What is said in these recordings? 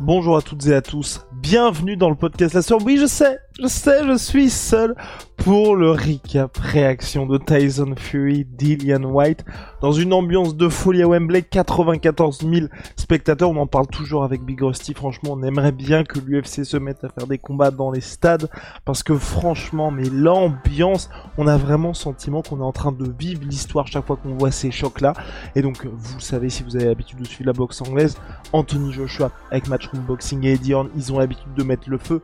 Bonjour à toutes et à tous, bienvenue dans le podcast La Sœur. Oui, je sais, je sais, je suis seul pour le recap. Réaction de Tyson Fury, Dillian White, dans une ambiance de folie à Wembley, 94 000 spectateurs, on en parle toujours avec Big Rusty, franchement on aimerait bien que l'UFC se mette à faire des combats dans les stades, parce que franchement, mais l'ambiance, on a vraiment le sentiment qu'on est en train de vivre l'histoire chaque fois qu'on voit ces chocs-là, et donc vous savez si vous avez l'habitude de suivre la boxe anglaise, Anthony Joshua avec Matchroom Boxing et Eddie ils ont l'habitude de mettre le feu,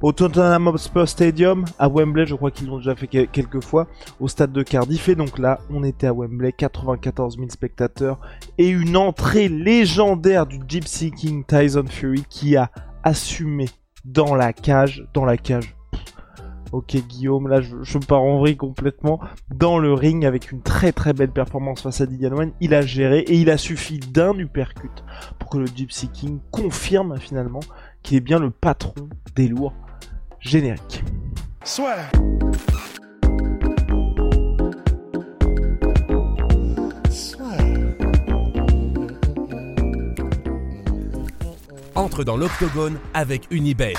au Tottenham Hotspur Stadium, à Wembley, je crois qu'ils l'ont déjà fait quelques fois, au stade de Cardiff, et donc là, on était à Wembley, 94 000 spectateurs, et une entrée légendaire du Gypsy King Tyson Fury qui a assumé dans la cage, dans la cage, Ok Guillaume, là je, je pars en vrille complètement. Dans le ring avec une très très belle performance face à Dillian Wayne. Il a géré et il a suffi d'un uppercut pour que le Gypsy King confirme finalement qu'il est bien le patron des lourds génériques. Soit. Entre dans l'octogone avec Unibet.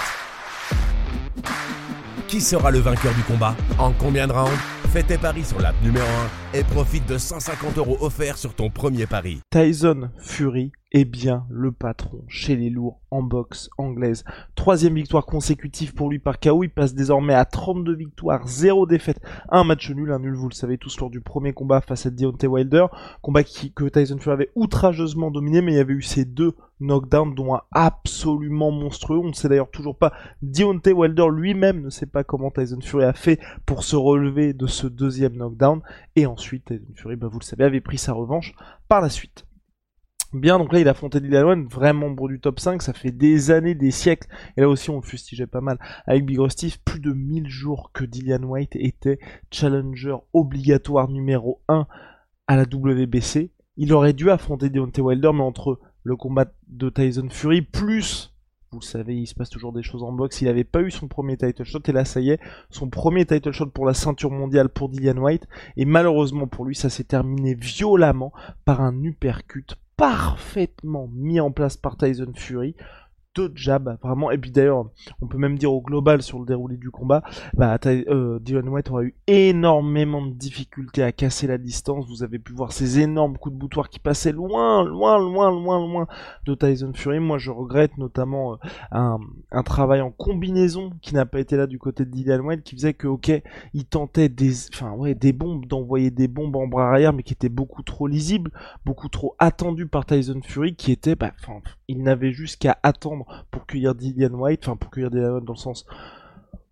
Qui sera le vainqueur du combat En combien de rounds Fais tes paris sur l'app numéro 1 et profite de 150 euros offerts sur ton premier pari. Tyson Fury est bien le patron chez les lourds en boxe anglaise. Troisième victoire consécutive pour lui par KO. Il passe désormais à 32 victoires, 0 défaites, un match nul, un nul, vous le savez tous, lors du premier combat face à Deontay Wilder. Combat que Tyson Fury avait outrageusement dominé, mais il y avait eu ces deux knockdowns, dont un absolument monstrueux. On ne sait d'ailleurs toujours pas. Deontay Wilder lui-même ne sait pas comment Tyson Fury a fait pour se relever de ce deuxième knockdown. Et ensuite, Tyson Fury, bah, vous le savez, avait pris sa revanche par la suite. Bien, donc là il a affronté Dylan vraiment beau du top 5, ça fait des années, des siècles, et là aussi on fustigeait pas mal. Avec Big Rusty, plus de 1000 jours que Dillian White était challenger obligatoire numéro 1 à la WBC. Il aurait dû affronter Deontay Wilder, mais entre le combat de Tyson Fury, plus, vous le savez, il se passe toujours des choses en boxe, il n'avait pas eu son premier title shot, et là ça y est, son premier title shot pour la ceinture mondiale pour Dillian White, et malheureusement pour lui, ça s'est terminé violemment par un uppercut parfaitement mis en place par Tyson Fury. Deux vraiment. Et puis d'ailleurs, on peut même dire au global sur le déroulé du combat, bah, euh, Dylan White aura eu énormément de difficultés à casser la distance. Vous avez pu voir ces énormes coups de boutoir qui passaient loin, loin, loin, loin, loin de Tyson Fury. Moi, je regrette notamment euh, un, travail en combinaison qui n'a pas été là du côté de Dylan White, qui faisait que, ok, il tentait des, enfin, ouais, des bombes, d'envoyer des bombes en bras arrière, mais qui étaient beaucoup trop lisibles, beaucoup trop attendues par Tyson Fury, qui était, bah, enfin, il n'avait juste qu'à attendre pour cueillir Dillian White, enfin pour cueillir Dillian White dans le sens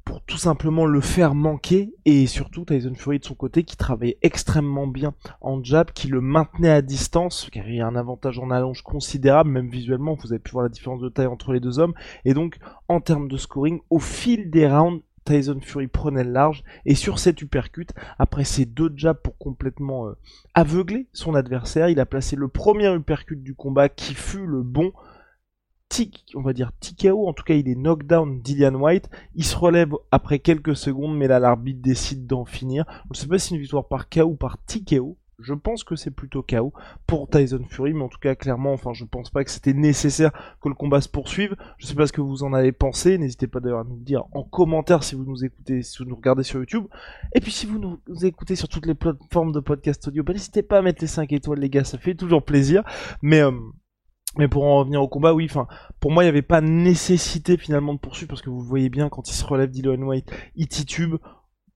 pour tout simplement le faire manquer et surtout Tyson Fury de son côté qui travaillait extrêmement bien en jab, qui le maintenait à distance, qui avait un avantage en allonge considérable, même visuellement, vous avez pu voir la différence de taille entre les deux hommes, et donc en termes de scoring, au fil des rounds, Tyson Fury prenait le large et sur cet uppercut, après ces deux jabs pour complètement euh, aveugler son adversaire, il a placé le premier uppercut du combat qui fut le bon on va dire TKO, en tout cas il est knockdown Dillian White, il se relève après quelques secondes, mais là l'arbitre décide d'en finir. Je ne sais pas si c'est une victoire par KO ou par TKO, je pense que c'est plutôt KO pour Tyson Fury, mais en tout cas clairement, enfin je pense pas que c'était nécessaire que le combat se poursuive. Je sais pas ce que vous en avez pensé, n'hésitez pas d'ailleurs à nous le dire en commentaire si vous nous écoutez, si vous nous regardez sur YouTube. Et puis si vous nous écoutez sur toutes les plateformes de podcast audio, bah, n'hésitez pas à mettre les 5 étoiles les gars, ça fait toujours plaisir. Mais euh, mais pour en revenir au combat, oui, enfin, pour moi, il n'y avait pas nécessité finalement de poursuivre parce que vous voyez bien quand il se relève Dylan White, il titube.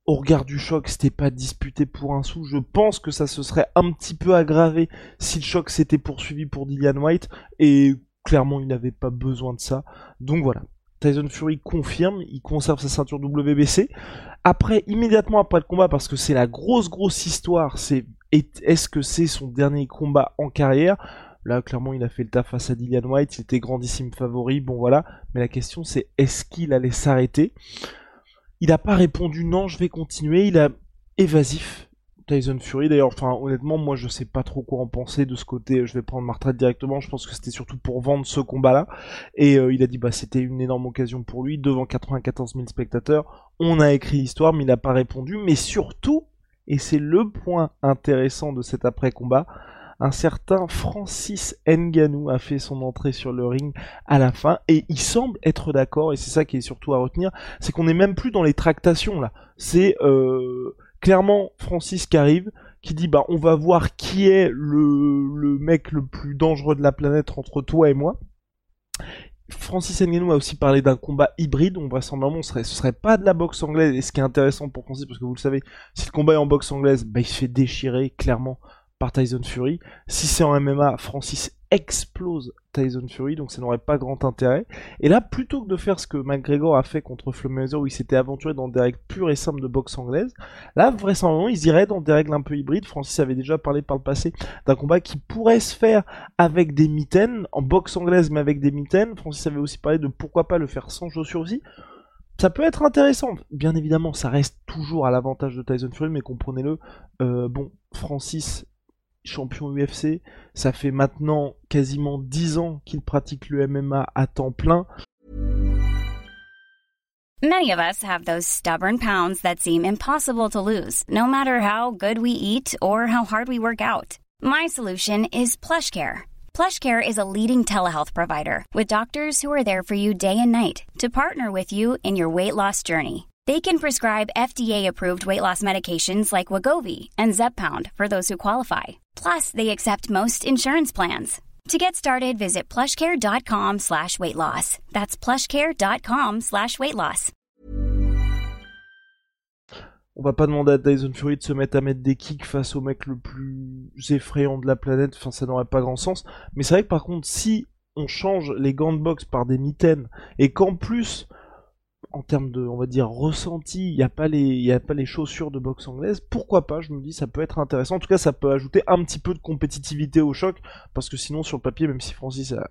Au regard du choc, c'était pas disputé pour un sou. Je pense que ça se serait un petit peu aggravé si le choc s'était poursuivi pour Dillian White et clairement, il n'avait pas besoin de ça. Donc voilà. Tyson Fury confirme, il conserve sa ceinture WBC. Après, immédiatement après le combat, parce que c'est la grosse grosse histoire, c'est est-ce que c'est son dernier combat en carrière Là, clairement, il a fait le taf face à Dillian White, il était grandissime favori, bon voilà. Mais la question, c'est est-ce qu'il allait s'arrêter? Il n'a pas répondu non, je vais continuer. Il a évasif. Tyson Fury. D'ailleurs, enfin, honnêtement, moi, je sais pas trop quoi en penser de ce côté. Je vais prendre ma directement. Je pense que c'était surtout pour vendre ce combat-là. Et euh, il a dit, bah, c'était une énorme occasion pour lui devant 94 000 spectateurs. On a écrit l'histoire, mais il n'a pas répondu. Mais surtout, et c'est le point intéressant de cet après-combat, un certain Francis Nganou a fait son entrée sur le ring à la fin et il semble être d'accord et c'est ça qui est surtout à retenir, c'est qu'on n'est même plus dans les tractations là. C'est euh, clairement Francis qui arrive, qui dit bah on va voir qui est le, mec le plus dangereux de la planète entre toi et moi. Francis Ngannou a aussi parlé d'un combat hybride, on vraisemblablement ce serait, ce serait pas de la boxe anglaise, et ce qui est intéressant pour Francis, parce que vous le savez, si le combat est en boxe anglaise, bah, il se fait déchirer clairement par Tyson Fury. Si c'est en MMA, Francis explose Tyson Fury, donc ça n'aurait pas grand intérêt. Et là, plutôt que de faire ce que McGregor a fait contre Floyd où il s'était aventuré dans des règles pures et simples de boxe anglaise, là, vraisemblablement, ils iraient dans des règles un peu hybrides. Francis avait déjà parlé par le passé d'un combat qui pourrait se faire avec des mitaines, en boxe anglaise, mais avec des mitaines. Francis avait aussi parlé de pourquoi pas le faire sans chaussures aussi. Ça peut être intéressant. Bien évidemment, ça reste toujours à l'avantage de Tyson Fury, mais comprenez-le. Euh, bon, Francis champion UFC. Ça fait maintenant quasiment 10 ans qu'il pratique le MMA à temps plein. Many of us have those stubborn pounds that seem impossible to lose, no matter how good we eat or how hard we work out. My solution is PlushCare. PlushCare is a leading telehealth provider with doctors who are there for you day and night to partner with you in your weight loss journey. They can prescribe FDA-approved weight loss medications like Wagovi and Zepbound for those who qualify. Plus, they accept most insurance plans. To get started, visit plushcare.com slash weight loss. That's plushcare.com slash weight loss. On va pas demander à Tyson Fury de se mettre à mettre des kicks face au mec le plus effrayant de la planète, enfin ça n'aurait pas grand sens. Mais c'est vrai que par contre, si on change les gants de boxe par des mitaines, et qu'en plus en termes de, on va dire, ressenti, il n'y a pas les, y a pas les chaussures de boxe anglaise. Pourquoi pas Je me dis, ça peut être intéressant. En tout cas, ça peut ajouter un petit peu de compétitivité au choc, parce que sinon, sur le papier, même si Francis a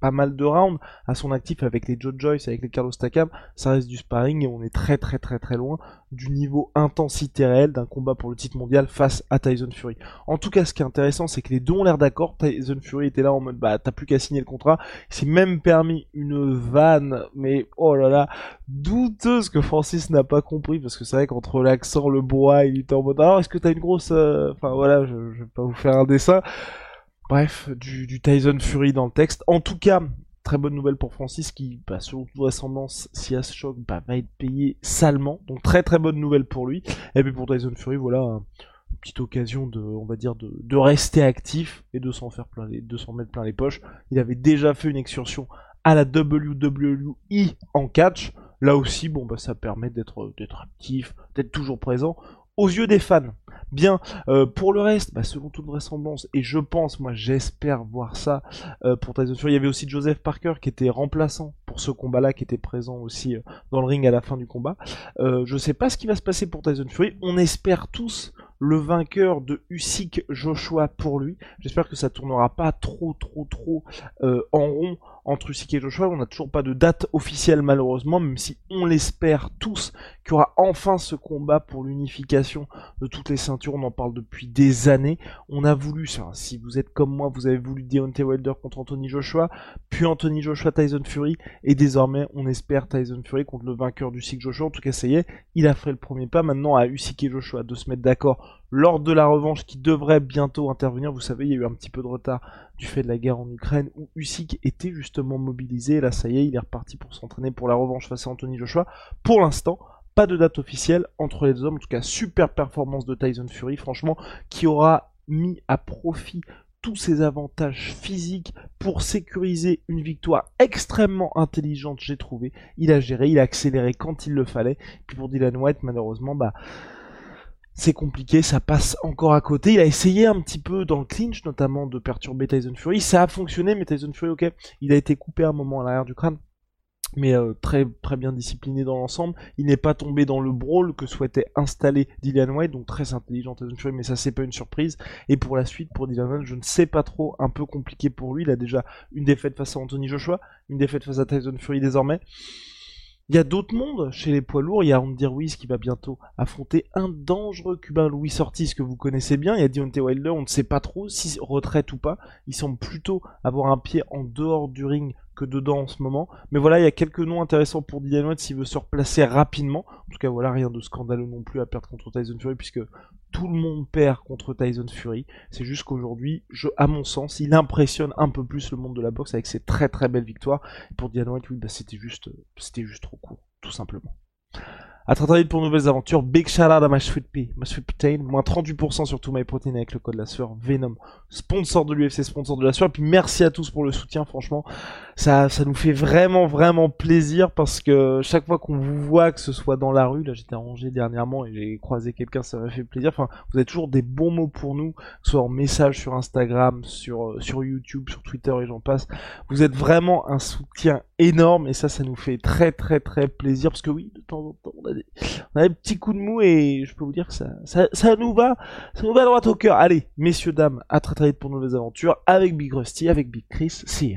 pas mal de rounds à son actif avec les Joe Joyce, avec les Carlos Takam, ça reste du sparring et on est très très très très loin du niveau intensité réelle d'un combat pour le titre mondial face à Tyson Fury. En tout cas, ce qui est intéressant, c'est que les deux ont l'air d'accord. Tyson Fury était là en mode bah t'as plus qu'à signer le contrat. Il s'est même permis une vanne, mais oh là là, douteuse que Francis n'a pas compris parce que c'est vrai qu'entre l'accent, le bois, il était en mode alors est-ce que t'as une grosse, euh, enfin voilà, je vais pas vous faire un dessin. Bref, du, Tyson Fury dans le texte. En tout cas, très bonne nouvelle pour Francis qui, bah, selon toute vraisemblance, si à choc, va être payé salement. Donc très très bonne nouvelle pour lui. Et puis pour Tyson Fury, voilà, une petite occasion de, va dire, de, rester actif et de s'en faire plein de s'en mettre plein les poches. Il avait déjà fait une excursion à la WWE en catch. Là aussi, bon, bah, ça permet d'être actif, d'être toujours présent aux yeux des fans. Bien, euh, pour le reste, bah, selon toute vraisemblance, et je pense, moi j'espère voir ça euh, pour Tyson Fury, il y avait aussi Joseph Parker qui était remplaçant pour ce combat-là, qui était présent aussi euh, dans le ring à la fin du combat. je sais pas ce qui va se passer pour Tyson Fury, on espère tous le vainqueur de Usyk Joshua pour lui. J'espère que ça tournera pas trop trop trop en rond entre Usyk et Joshua. On n'a toujours pas de date officielle malheureusement, même si on l'espère tous qu'il y aura enfin ce combat pour l'unification de toutes les ceintures. On en parle depuis des années. On a voulu, si vous êtes comme moi, vous avez voulu Deontay Wilder contre Anthony Joshua, puis Anthony Joshua Tyson Fury, et désormais on espère Tyson Fury contre le vainqueur du Usyk Joshua. En tout cas, ça y est, il a fait le premier pas. Maintenant à Usyk et Joshua de se mettre d'accord lors de la revanche qui devrait bientôt intervenir. Vous savez, il y a eu un petit peu de retard du fait de la guerre en Ukraine où Usyk était justement mobilisé. là, ça y est, il est reparti pour s'entraîner pour la revanche face à Anthony Joshua. Pour l'instant, pas de date officielle entre les deux hommes. En tout cas, super performance de Tyson Fury, franchement, qui aura mis à profit tous ses avantages physiques pour sécuriser une victoire extrêmement intelligente, j'ai trouvé. Il a géré, il a accéléré quand il le fallait. Puis pour Dylan White, malheureusement, bah c'est compliqué, ça passe encore à côté. Il a essayé un petit peu dans le clinch, notamment de perturber Tyson Fury. Ça a fonctionné, mais Tyson Fury, ok, il a été coupé un moment à l'arrière du crâne mais euh, très très bien discipliné dans l'ensemble. Il n'est pas tombé dans le brawl que souhaitait installer Dylan White, donc très intelligent Tyson Fury, mais ça c'est pas une surprise. Et pour la suite, pour Dylan White, je ne sais pas trop, un peu compliqué pour lui. Il a déjà une défaite face à Anthony Joshua, une défaite face à Tyson Fury désormais. Il y a d'autres mondes chez les poids lourds. Il y a Andy Ruiz qui va bientôt affronter un dangereux cubain Louis Ortiz que vous connaissez bien. Il y a Deontay Wilder, on ne sait pas trop si retraite ou pas. Il semble plutôt avoir un pied en dehors du ring que dedans en ce moment. Mais voilà, il y a quelques noms intéressants pour Dylan White s'il veut se replacer rapidement. En tout cas, voilà, rien de scandaleux non plus à perdre contre Tyson Fury puisque tout le monde perd contre Tyson Fury. C'est juste qu'aujourd'hui, à mon sens, il impressionne un peu plus le monde de la boxe avec ses très très belles victoires. Pour Dylan White, oui, bah, c'était juste, c'était juste trop court, tout simplement. À très vite pour nouvelles aventures. Big shout out à my sweet pea, my sweet protein. Moins 38% sur tout my protein avec le code la sueur. Venom, sponsor de l'UFC, sponsor de la sueur. Puis merci à tous pour le soutien. Franchement, ça, ça nous fait vraiment, vraiment plaisir parce que chaque fois qu'on vous voit, que ce soit dans la rue, là j'étais rangé dernièrement et j'ai croisé quelqu'un, ça m'a fait plaisir. Enfin, vous avez toujours des bons mots pour nous, soit en message sur Instagram, sur, euh, sur YouTube, sur Twitter et j'en passe. Vous êtes vraiment un soutien énorme et ça, ça nous fait très, très, très plaisir parce que oui, de temps en temps, on a on a des petits coups de mou et je peux vous dire que ça, ça, nous va, ça nous va droit au cœur. Allez, messieurs, dames, à très très vite pour de nouvelles aventures avec Big Rusty, avec Big Chris. See.